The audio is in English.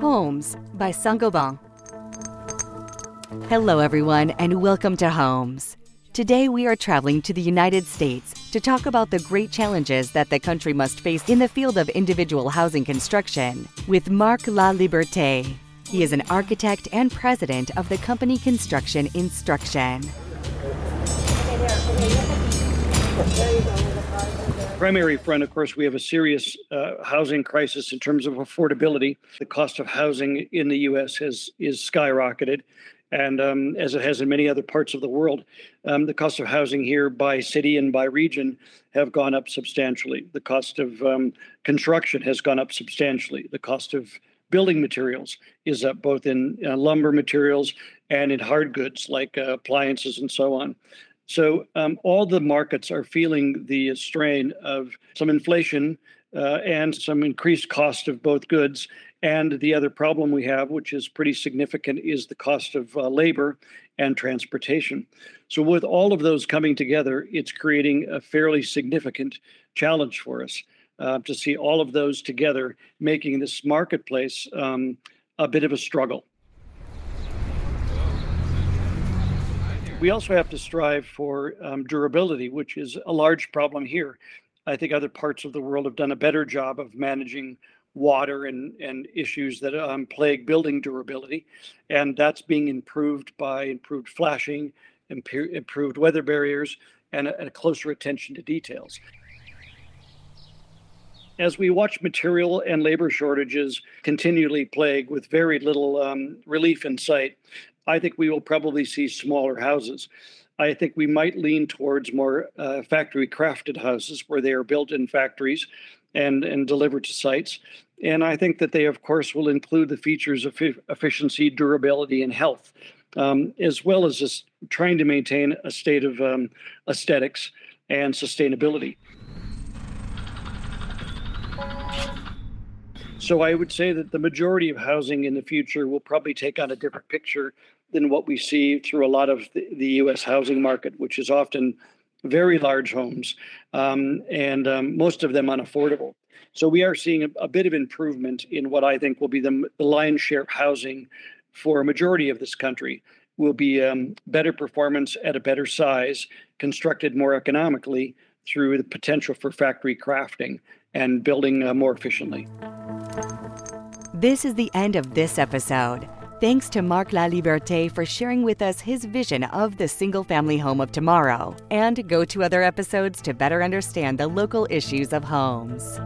Homes by Saint-Gobain. Hello, everyone, and welcome to Homes. Today, we are traveling to the United States to talk about the great challenges that the country must face in the field of individual housing construction with Marc La Liberté. He is an architect and president of the company Construction Instruction. Primary front, of course, we have a serious uh, housing crisis in terms of affordability. The cost of housing in the U.S. has is skyrocketed, and um, as it has in many other parts of the world, um, the cost of housing here by city and by region have gone up substantially. The cost of um, construction has gone up substantially. The cost of building materials is up both in uh, lumber materials and in hard goods like uh, appliances and so on. So um, all the markets are feeling the strain of some inflation uh, and some increased cost of both goods. And the other problem we have, which is pretty significant, is the cost of uh, labor and transportation. So, with all of those coming together, it's creating a fairly significant challenge for us uh, to see all of those together, making this marketplace um, a bit of a struggle. We also have to strive for um, durability, which is a large problem here. I think other parts of the world have done a better job of managing water and, and issues that um, plague building durability. And that's being improved by improved flashing, imp- improved weather barriers, and a, a closer attention to details as we watch material and labor shortages continually plague with very little um, relief in sight, I think we will probably see smaller houses. I think we might lean towards more uh, factory crafted houses where they are built in factories and, and delivered to sites. And I think that they, of course, will include the features of efficiency, durability, and health, um, as well as just trying to maintain a state of um, aesthetics and sustainability. So I would say that the majority of housing in the future will probably take on a different picture than what we see through a lot of the, U.S. housing market, which is often very large homes um, and um, most of them unaffordable. So we are seeing a, a, bit of improvement in what I think will be the, the lion's share of housing for a majority of this country. Will be um, better performance at a better size, constructed more economically through the potential for factory crafting and building uh, more efficiently. This is the end of this episode. Thanks to Marc Laliberte for sharing with us his vision of the single family home of tomorrow. And go to other episodes to better understand the local issues of homes.